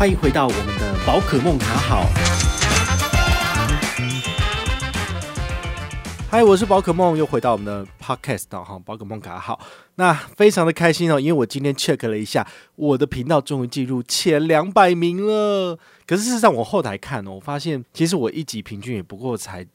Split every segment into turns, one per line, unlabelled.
欢迎回到我们的宝可梦卡好。嗨，我是宝可梦，又回到我们的 podcast 哈，宝可梦卡好。那非常的开心哦，因为我今天 check 了一下，我的频道终于进入前两百名了。可是事实上，我后台看哦，我发现其实我一集平均也不过才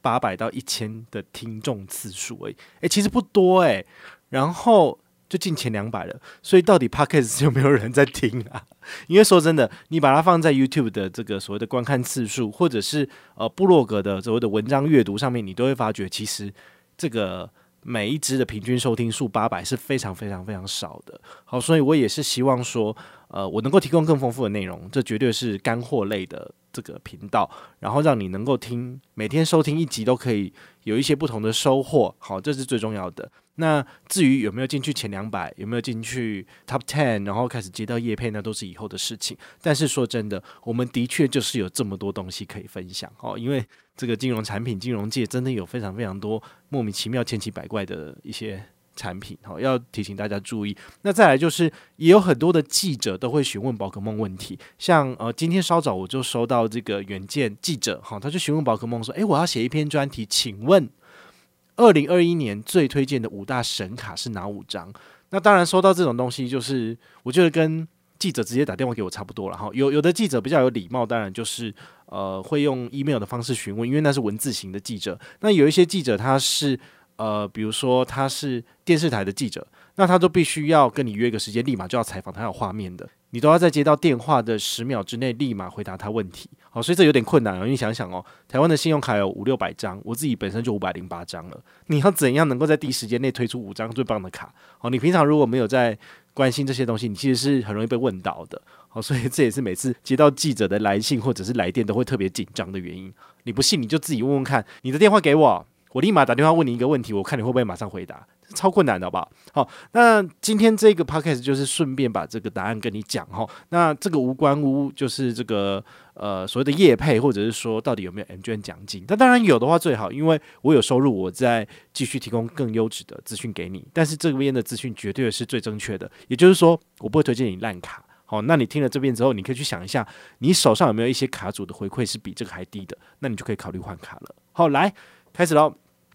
八百到一千的听众次数而已，诶，其实不多诶。然后。就进前两百了，所以到底 Podcast 有没有人在听啊？因为说真的，你把它放在 YouTube 的这个所谓的观看次数，或者是呃部落格的所谓的文章阅读上面，你都会发觉，其实这个每一支的平均收听数八百是非常非常非常少的。好，所以我也是希望说，呃，我能够提供更丰富的内容，这绝对是干货类的这个频道，然后让你能够听每天收听一集都可以有一些不同的收获。好，这是最重要的。那至于有没有进去前两百，有没有进去 Top Ten，然后开始接到叶配，那都是以后的事情。但是说真的，我们的确就是有这么多东西可以分享哦，因为这个金融产品、金融界真的有非常非常多莫名其妙、千奇百怪的一些产品，好，要提醒大家注意。那再来就是，也有很多的记者都会询问宝可梦问题，像呃，今天稍早我就收到这个原件记者，哈，他就询问宝可梦说：“诶，我要写一篇专题，请问。”二零二一年最推荐的五大神卡是哪五张？那当然，收到这种东西，就是我觉得跟记者直接打电话给我差不多了哈。有有的记者比较有礼貌，当然就是呃会用 email 的方式询问，因为那是文字型的记者。那有一些记者他是呃，比如说他是电视台的记者，那他都必须要跟你约个时间，立马就要采访，他有画面的。你都要在接到电话的十秒之内立马回答他问题，好，所以这有点困难啊。因为想想哦，台湾的信用卡有五六百张，我自己本身就五百零八张了，你要怎样能够在第一时间内推出五张最棒的卡？好，你平常如果没有在关心这些东西，你其实是很容易被问到的。好，所以这也是每次接到记者的来信或者是来电都会特别紧张的原因。你不信你就自己问问看，你的电话给我，我立马打电话问你一个问题，我看你会不会马上回答。超困难的，好不好？好，那今天这个 podcast 就是顺便把这个答案跟你讲哈。那这个无关乎就是这个呃所谓的业配，或者是说到底有没有 M 券奖金？那当然有的话最好，因为我有收入，我再继续提供更优质的资讯给你。但是这边的资讯绝对是最正确的，也就是说我不会推荐你烂卡。好，那你听了这边之后，你可以去想一下，你手上有没有一些卡组的回馈是比这个还低的？那你就可以考虑换卡了。好，来开始喽。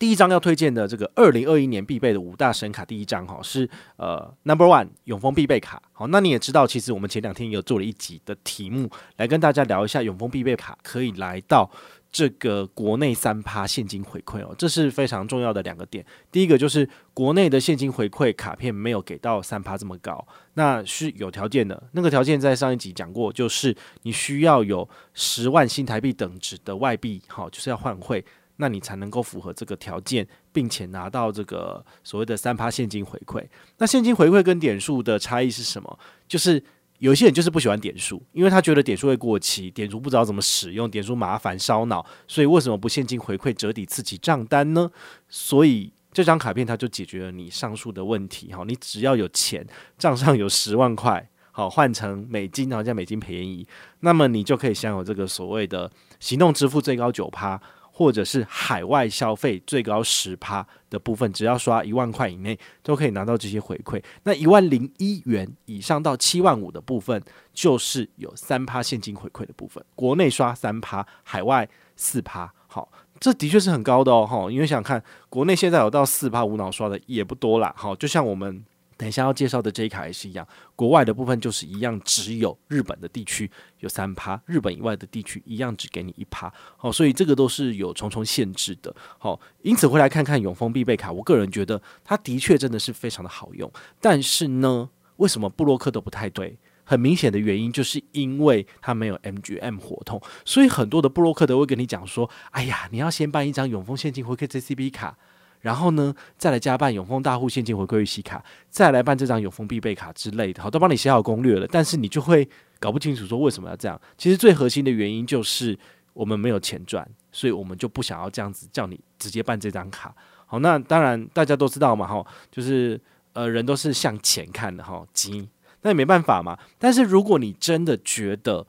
第一张要推荐的这个二零二一年必备的五大神卡，第一张哈是呃 Number One 永丰必备卡。好，那你也知道，其实我们前两天也有做了一集的题目，来跟大家聊一下永丰必备卡可以来到这个国内三趴现金回馈哦，这是非常重要的两个点。第一个就是国内的现金回馈卡片没有给到三趴这么高，那是有条件的。那个条件在上一集讲过，就是你需要有十万新台币等值的外币，好，就是要换汇。那你才能够符合这个条件，并且拿到这个所谓的三趴现金回馈。那现金回馈跟点数的差异是什么？就是有些人就是不喜欢点数，因为他觉得点数会过期，点数不知道怎么使用，点数麻烦烧脑。所以为什么不现金回馈折抵自己账单呢？所以这张卡片它就解决了你上述的问题。好，你只要有钱，账上有十万块，好，换成美金，然后这样美金便宜，那么你就可以享有这个所谓的行动支付最高九趴。或者是海外消费最高十趴的部分，只要刷一万块以内，都可以拿到这些回馈。那一万零一元以上到七万五的部分，就是有三趴现金回馈的部分。国内刷三趴，海外四趴。好，这的确是很高的哦。哈，因为想想看，国内现在有到四趴无脑刷的也不多啦。好，就像我们。等一下要介绍的这一卡也是一样，国外的部分就是一样，只有日本的地区有三趴，日本以外的地区一样只给你一趴。好，所以这个都是有重重限制的。好，因此回来看看永丰必备卡，我个人觉得它的确真的是非常的好用。但是呢，为什么布洛克都不太对？很明显的原因就是因为它没有 MGM 活动，所以很多的布洛克都会跟你讲说：“哎呀，你要先办一张永丰现金回馈 JCB 卡。”然后呢，再来加办永丰大户现金回馈预习卡，再来办这张永丰必备卡之类的，好，都帮你写好攻略了。但是你就会搞不清楚说为什么要这样。其实最核心的原因就是我们没有钱赚，所以我们就不想要这样子叫你直接办这张卡。好，那当然大家都知道嘛，哈，就是呃人都是向钱看的哈，急，那也没办法嘛。但是如果你真的觉得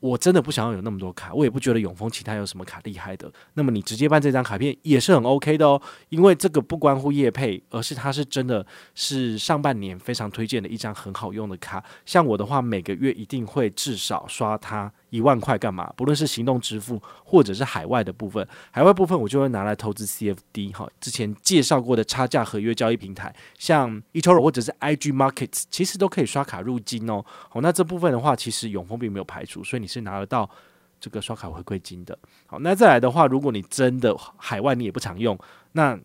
我真的不想要有那么多卡，我也不觉得永丰其他有什么卡厉害的。那么你直接办这张卡片也是很 OK 的哦，因为这个不关乎业配，而是它是真的是上半年非常推荐的一张很好用的卡。像我的话，每个月一定会至少刷它。一万块干嘛？不论是行动支付或者是海外的部分，海外部分我就会拿来投资 CFD 哈。之前介绍过的差价合约交易平台，像 eToro 或者是 IG Markets，其实都可以刷卡入金哦。好，那这部分的话，其实永丰并没有排除，所以你是拿得到这个刷卡回馈金的。好，那再来的话，如果你真的海外你也不常用，那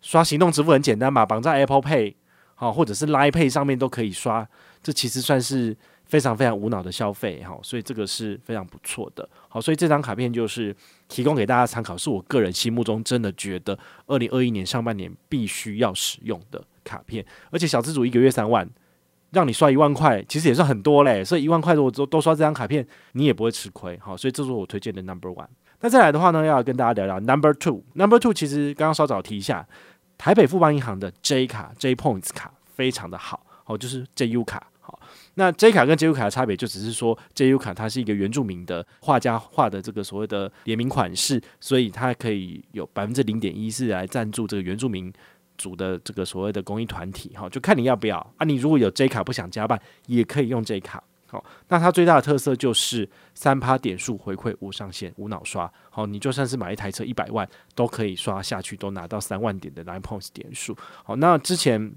刷行动支付很简单嘛，绑在 Apple Pay 好，或者是 Line Pay 上面都可以刷，这其实算是。非常非常无脑的消费哈，所以这个是非常不错的。好，所以这张卡片就是提供给大家参考，是我个人心目中真的觉得二零二一年上半年必须要使用的卡片。而且小资主一个月三万，让你刷一万块，其实也算很多嘞。所以一万块如果都都刷这张卡片，你也不会吃亏。好，所以这是我推荐的 Number One。那再来的话呢，要跟大家聊聊 Number Two。Number Two 其实刚刚稍早提一下，台北富邦银行的 J 卡 J Points 卡非常的好，哦就是 JU 卡。好那 J 卡跟 JU 卡的差别，就只是说 JU 卡它是一个原住民的画家画的这个所谓的联名款式，所以它可以有百分之零点一是来赞助这个原住民组的这个所谓的公益团体，哈，就看你要不要啊。你如果有 J 卡不想加办，也可以用 J 卡。好，那它最大的特色就是三趴点数回馈无上限无脑刷，好，你就算是买一台车一百万都可以刷下去，都拿到三万点的 Line Points 点数。好，那之前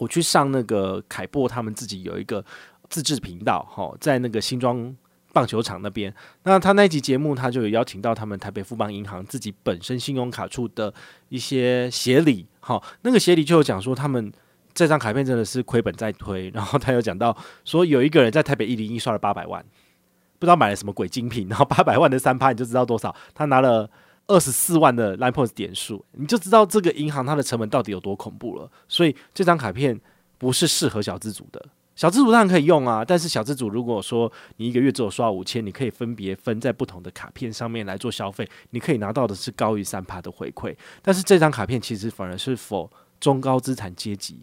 我去上那个凯波他们自己有一个。自制频道，哈，在那个新庄棒球场那边。那他那一集节目，他就有邀请到他们台北富邦银行自己本身信用卡处的一些协理，哈，那个协理就有讲说，他们这张卡片真的是亏本在推。然后他有讲到说，有一个人在台北一零一刷了八百万，不知道买了什么鬼精品，然后八百万的三趴你就知道多少，他拿了二十四万的 Line Points 点数，你就知道这个银行它的成本到底有多恐怖了。所以这张卡片不是适合小资族的。小资主当然可以用啊，但是小资主如果说你一个月只有刷五千，你可以分别分在不同的卡片上面来做消费，你可以拿到的是高于三趴的回馈。但是这张卡片其实反而是否中高资产阶级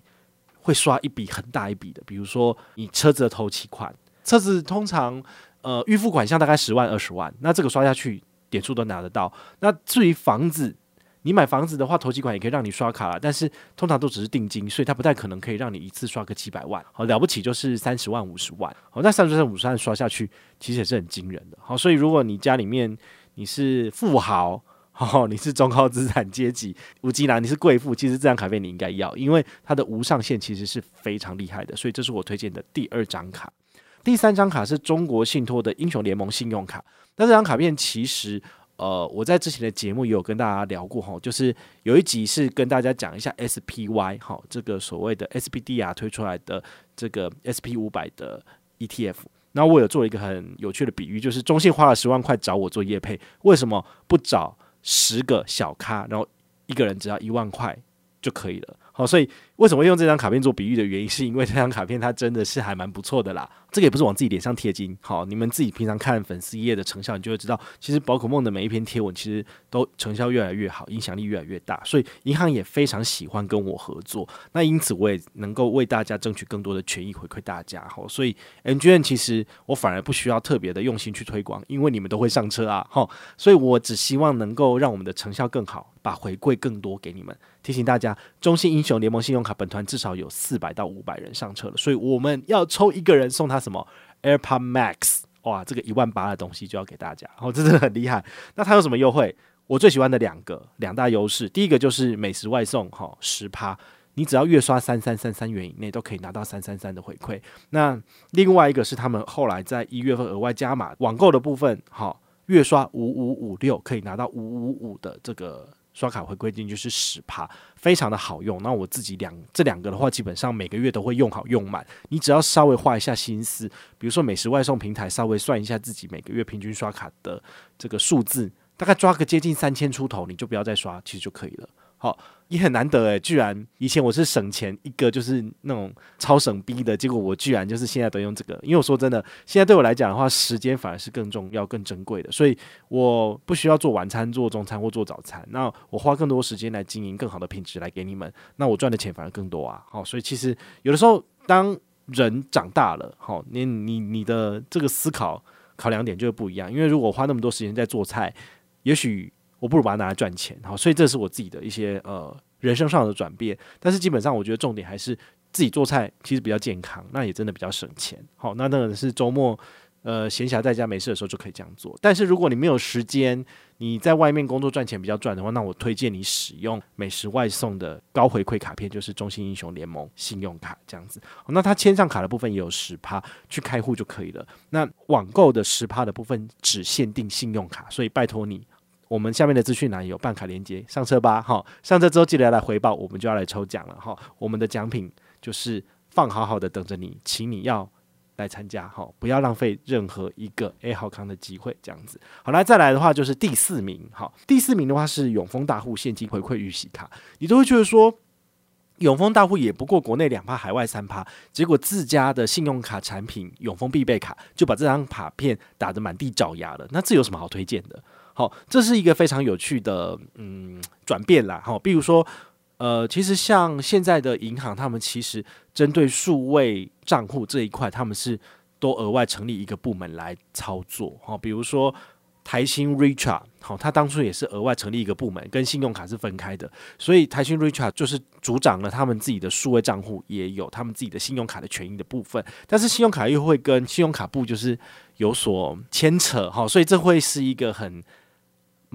会刷一笔很大一笔的，比如说你车子的头期款，车子通常呃预付款项大概十万二十万，那这个刷下去点数都拿得到。那至于房子，你买房子的话，头几款也可以让你刷卡了，但是通常都只是定金，所以它不太可能可以让你一次刷个几百万。好，了不起就是三十万、五十万。好，那三十万、五十万刷下去，其实也是很惊人的。好，所以如果你家里面你是富豪，好，你是中高资产阶级，无极男，你是贵妇，其实这张卡片你应该要，因为它的无上限其实是非常厉害的。所以这是我推荐的第二张卡。第三张卡是中国信托的英雄联盟信用卡。那这张卡片其实。呃，我在之前的节目也有跟大家聊过哈，就是有一集是跟大家讲一下 SPY 哈，这个所谓的 SPDR 推出来的这个 SP 五百的 ETF。那我有做一个很有趣的比喻，就是中信花了十万块找我做业配，为什么不找十个小咖，然后一个人只要一万块就可以了？好，所以为什么用这张卡片做比喻的原因，是因为这张卡片它真的是还蛮不错的啦。这个也不是往自己脸上贴金，好，你们自己平常看粉丝页的成效，你就会知道，其实宝可梦的每一篇贴文其实都成效越来越好，影响力越来越大。所以银行也非常喜欢跟我合作，那因此我也能够为大家争取更多的权益回馈大家。好，所以 N G N 其实我反而不需要特别的用心去推广，因为你们都会上车啊，好，所以我只希望能够让我们的成效更好，把回馈更多给你们。提醒大家，中信英雄联盟信用卡本团至少有四百到五百人上车了，所以我们要抽一个人送他什么 AirPod Max，哇，这个一万八的东西就要给大家，哦，这真的很厉害。那它有什么优惠？我最喜欢的两个两大优势，第一个就是美食外送，哈，十趴，你只要月刷三三三三元以内都可以拿到三三三的回馈。那另外一个是他们后来在一月份额外加码网购的部分，哈，月刷五五五六可以拿到五五五的这个。刷卡回馈金就是十趴，非常的好用。那我自己两这两个的话，基本上每个月都会用好用满。你只要稍微花一下心思，比如说美食外送平台，稍微算一下自己每个月平均刷卡的这个数字，大概抓个接近三千出头，你就不要再刷，其实就可以了。好，也很难得诶，居然以前我是省钱一个就是那种超省逼的，结果我居然就是现在都用这个。因为我说真的，现在对我来讲的话，时间反而是更重要、更珍贵的，所以我不需要做晚餐、做中餐或做早餐，那我花更多时间来经营更好的品质来给你们，那我赚的钱反而更多啊。好，所以其实有的时候当人长大了，好，你你你的这个思考考量点就会不一样。因为如果花那么多时间在做菜，也许我不如把它拿来赚钱。好，所以这是我自己的一些呃人生上的转变。但是基本上，我觉得重点还是自己做菜，其实比较健康，那也真的比较省钱。好，那那个是周末。呃，闲暇在家没事的时候就可以这样做。但是如果你没有时间，你在外面工作赚钱比较赚的话，那我推荐你使用美食外送的高回馈卡片，就是中信英雄联盟信用卡这样子。那它签上卡的部分也有十趴，去开户就可以了。那网购的十趴的部分只限定信用卡，所以拜托你，我们下面的资讯栏有办卡连接，上车吧。好，上车之后记得要来回报，我们就要来抽奖了。哈，我们的奖品就是放好好的等着你，请你要。来参加哈，不要浪费任何一个 A 好康的机会，这样子。好，来再来的话就是第四名，好，第四名的话是永丰大户现金回馈预习卡，你都会觉得说，永丰大户也不过国内两趴，海外三趴，结果自家的信用卡产品永丰必备卡就把这张卡片打得满地找牙了，那这有什么好推荐的？好，这是一个非常有趣的嗯转变啦，好，比如说。呃，其实像现在的银行，他们其实针对数位账户这一块，他们是都额外成立一个部门来操作。好，比如说台新 Richard，好，他当初也是额外成立一个部门，跟信用卡是分开的。所以台新 Richard 就是主掌了他们自己的数位账户，也有他们自己的信用卡的权益的部分。但是信用卡又会跟信用卡部就是有所牵扯，哈，所以这会是一个很。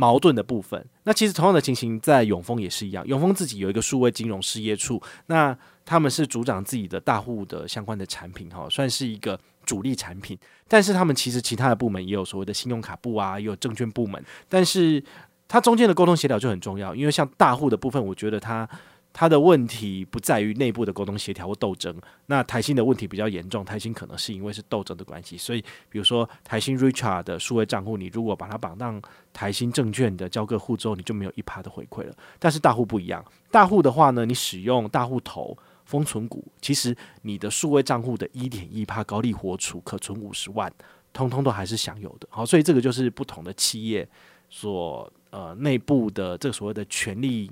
矛盾的部分，那其实同样的情形在永丰也是一样。永丰自己有一个数位金融事业处，那他们是主掌自己的大户的相关的产品，哈，算是一个主力产品。但是他们其实其他的部门也有所谓的信用卡部啊，也有证券部门，但是它中间的沟通协调就很重要。因为像大户的部分，我觉得它。他的问题不在于内部的沟通协调或斗争，那台新的问题比较严重。台新可能是因为是斗争的关系，所以比如说台新 Richard 的数位账户，你如果把它绑到台新证券的交割户之后，你就没有一趴的回馈了。但是大户不一样，大户的话呢，你使用大户头封存股，其实你的数位账户的一点一趴高利活储可存五十万，通通都还是享有的。好，所以这个就是不同的企业所呃内部的这个所谓的权利。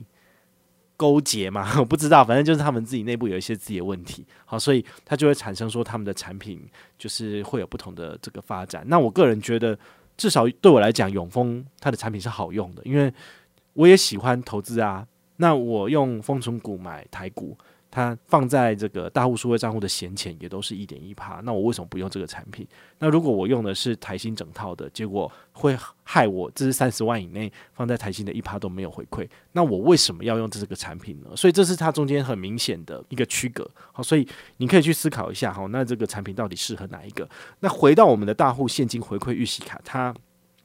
勾结嘛，我不知道，反正就是他们自己内部有一些自己的问题，好，所以它就会产生说他们的产品就是会有不同的这个发展。那我个人觉得，至少对我来讲，永丰它的产品是好用的，因为我也喜欢投资啊。那我用丰存股买台股。它放在这个大户数位账户的闲钱也都是一点一趴，那我为什么不用这个产品？那如果我用的是台新整套的，结果会害我这是三十万以内放在台新的一趴都没有回馈，那我为什么要用这个产品呢？所以这是它中间很明显的一个区隔。好，所以你可以去思考一下，好，那这个产品到底适合哪一个？那回到我们的大户现金回馈预习卡，它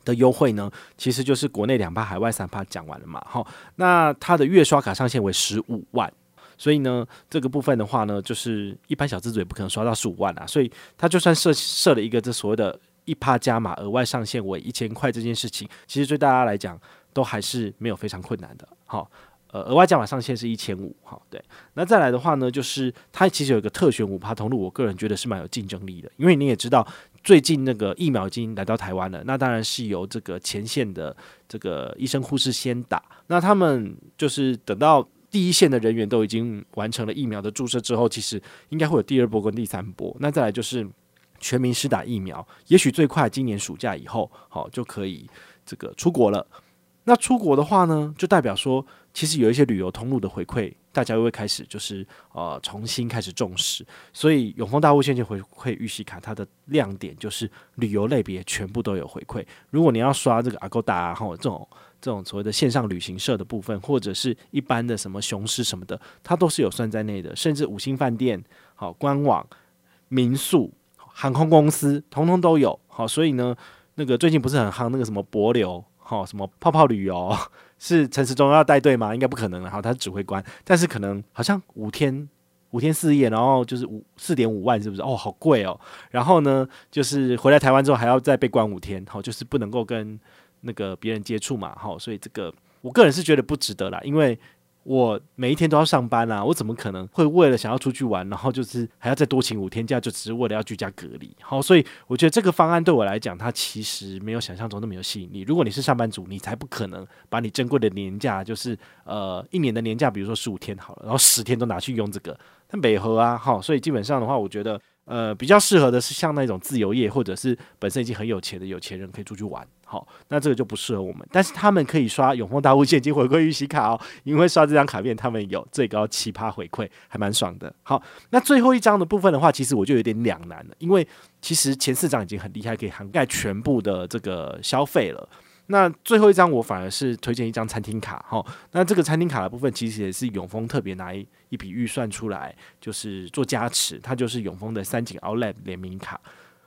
的优惠呢，其实就是国内两趴，海外三趴，讲完了嘛。好，那它的月刷卡上限为十五万。所以呢，这个部分的话呢，就是一般小资族也不可能刷到十五万啊。所以他就算设设了一个这所谓的一趴加码额外上限为一千块这件事情，其实对大家来讲都还是没有非常困难的。好，呃，额外加码上限是一千五。好，对。那再来的话呢，就是它其实有一个特选五趴通路，我个人觉得是蛮有竞争力的。因为你也知道，最近那个疫苗已经来到台湾了，那当然是由这个前线的这个医生护士先打，那他们就是等到。第一线的人员都已经完成了疫苗的注射之后，其实应该会有第二波跟第三波。那再来就是全民施打疫苗，也许最快今年暑假以后，好就可以这个出国了。那出国的话呢，就代表说，其实有一些旅游通路的回馈，大家又会开始就是呃重新开始重视。所以永丰大物现金回馈预习卡，它的亮点就是旅游类别全部都有回馈。如果你要刷这个 Agoda 啊，哈这种。这种所谓的线上旅行社的部分，或者是一般的什么雄狮什么的，它都是有算在内的。甚至五星饭店、好官网、民宿、航空公司，通通都有。好，所以呢，那个最近不是很夯那个什么帛琉，好什么泡泡旅游，是陈时中要带队吗？应该不可能了。好，他是指挥官，但是可能好像五天五天四夜，然后就是五四点五万，是不是？哦，好贵哦。然后呢，就是回来台湾之后还要再被关五天，好，就是不能够跟。那个别人接触嘛，好，所以这个我个人是觉得不值得啦，因为我每一天都要上班啦，我怎么可能会为了想要出去玩，然后就是还要再多请五天假，就只是为了要居家隔离？好，所以我觉得这个方案对我来讲，它其实没有想象中那么有吸引力。如果你是上班族，你才不可能把你珍贵的年假，就是呃一年的年假，比如说十五天好了，然后十天都拿去用这个，它没合啊，好，所以基本上的话，我觉得呃，比较适合的是像那种自由业或者是本身已经很有钱的有钱人可以出去玩。好，那这个就不适合我们。但是他们可以刷永丰大户现金回馈预习卡哦，因为刷这张卡片，他们有最高七趴回馈，还蛮爽的。好，那最后一张的部分的话，其实我就有点两难了，因为其实前四张已经很厉害，可以涵盖全部的这个消费了。那最后一张我反而是推荐一张餐厅卡，哈，那这个餐厅卡的部分其实也是永丰特别拿一一笔预算出来，就是做加持，它就是永丰的三井 Outlet 联名卡。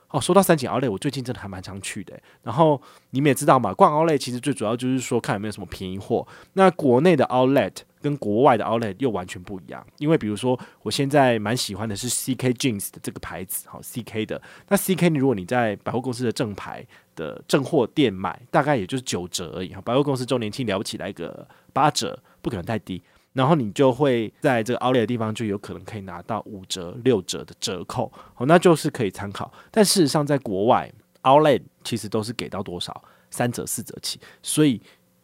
哦，说到三井 Outlet，我最近真的还蛮常去的。然后你们也知道嘛，逛 Outlet 其实最主要就是说看有没有什么便宜货。那国内的 Outlet 跟国外的 Outlet 又完全不一样，因为比如说我现在蛮喜欢的是 CK Jeans 的这个牌子，好 CK 的。那 CK 如果你在百货公司的正牌的正货店买，大概也就是九折而已。百货公司周年庆了不起来个八折，不可能太低。然后你就会在这个 Outlet 的地方就有可能可以拿到五折、六折的折扣，好，那就是可以参考。但事实上，在国外 Outlet 其实都是给到多少三折、四折起，所以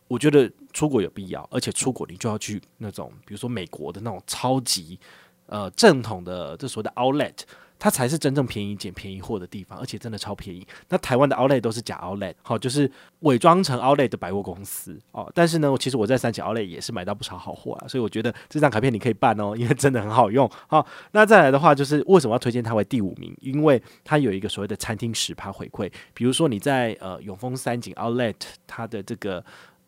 我觉得出国有必要，而且出国你就要去那种，比如说美国的那种超级呃正统的这所谓的 Outlet。它才是真正便宜捡便宜货的地方，而且真的超便宜。那台湾的 Outlet 都是假 Outlet，好，就是伪装成 Outlet 的百货公司哦。但是呢，其实我在三井 Outlet 也是买到不少好货啊，所以我觉得这张卡片你可以办哦，因为真的很好用。好，那再来的话，就是为什么要推荐它为第五名？因为它有一个所谓的餐厅十趴回馈，比如说你在呃永丰三井 Outlet 它的这个。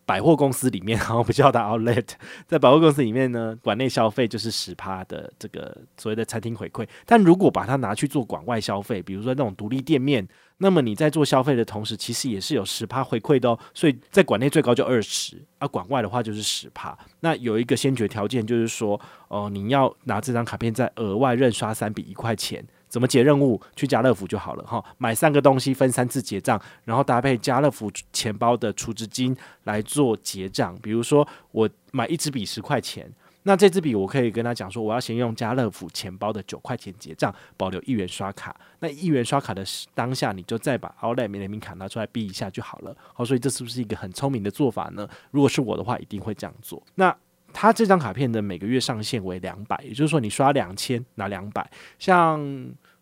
百货公司里面，然后不叫它 Outlet，在百货公司里面呢，馆内消费就是十趴的这个所谓的餐厅回馈。但如果把它拿去做馆外消费，比如说那种独立店面，那么你在做消费的同时，其实也是有十趴回馈的哦。所以在馆内最高就二十，而馆外的话就是十趴。那有一个先决条件，就是说，哦、你要拿这张卡片再额外认刷三笔一块钱。怎么解任务？去家乐福就好了哈。买三个东西分三次结账，然后搭配家乐福钱包的储值金来做结账。比如说我买一支笔十块钱，那这支笔我可以跟他讲说，我要先用家乐福钱包的九块钱结账，保留一元刷卡。那一元刷卡的当下，你就再把 Outlet 联名卡拿出来逼一下就好了。好，所以这是不是一个很聪明的做法呢？如果是我的话，一定会这样做。那他这张卡片的每个月上限为两百，也就是说你刷两千拿两百。像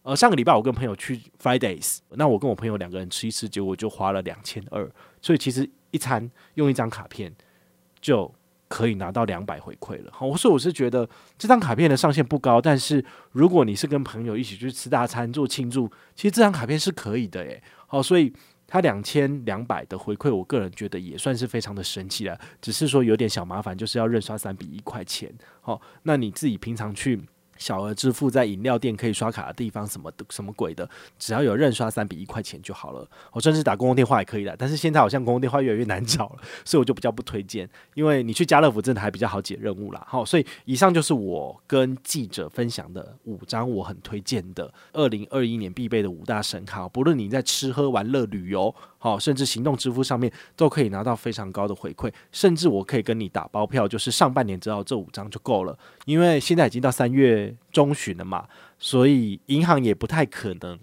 呃上个礼拜我跟朋友去 Fridays，那我跟我朋友两个人吃一次，结果就花了两千二。所以其实一餐用一张卡片就可以拿到两百回馈了。好，所以我是觉得这张卡片的上限不高，但是如果你是跟朋友一起去吃大餐做庆祝，其实这张卡片是可以的诶。好，所以。他两千两百的回馈，我个人觉得也算是非常的神奇了，只是说有点小麻烦，就是要认刷三笔一块钱。好，那你自己平常去。小额支付在饮料店可以刷卡的地方，什么的什么鬼的，只要有认刷三笔一块钱就好了。我甚至打公共电话也可以的，但是现在好像公共电话越来越难找了，所以我就比较不推荐。因为你去家乐福真的还比较好解任务啦。好，所以以上就是我跟记者分享的五张我很推荐的二零二一年必备的五大神卡，不论你在吃喝玩乐旅游。哦，甚至行动支付上面都可以拿到非常高的回馈，甚至我可以跟你打包票，就是上半年只要这五张就够了，因为现在已经到三月中旬了嘛，所以银行也不太可能。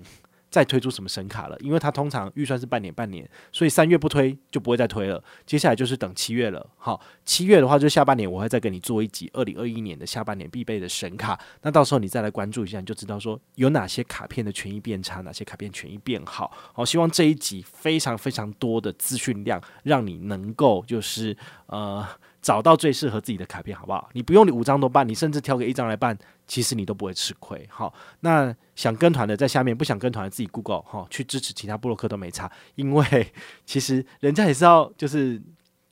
再推出什么神卡了？因为它通常预算是半年半年，所以三月不推就不会再推了。接下来就是等七月了。好，七月的话就下半年，我会再给你做一集二零二一年的下半年必备的神卡。那到时候你再来关注一下，你就知道说有哪些卡片的权益变差，哪些卡片权益变好。好，希望这一集非常非常多的资讯量，让你能够就是呃。找到最适合自己的卡片，好不好？你不用你五张都办，你甚至挑个一张来办，其实你都不会吃亏。好，那想跟团的在下面，不想跟团的自己 Google 哈，去支持其他部落客都没差，因为 其实人家也是要，就是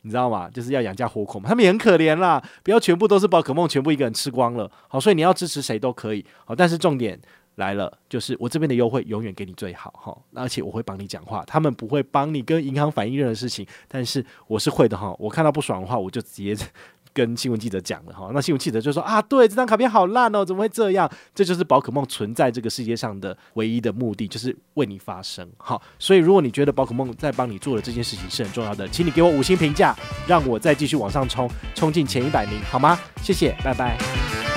你知道吗？就是要养家活口嘛，他们也很可怜啦，不要全部都是宝可梦，全部一个人吃光了。好，所以你要支持谁都可以。好，但是重点。来了，就是我这边的优惠永远给你最好哈，而且我会帮你讲话，他们不会帮你跟银行反映任何事情，但是我是会的哈。我看到不爽的话，我就直接 跟新闻记者讲了哈。那新闻记者就说啊，对，这张卡片好烂哦，怎么会这样？这就是宝可梦存在这个世界上的唯一的目的，就是为你发声。好，所以如果你觉得宝可梦在帮你做的这件事情是很重要的，请你给我五星评价，让我再继续往上冲，冲进前一百名，好吗？谢谢，拜拜。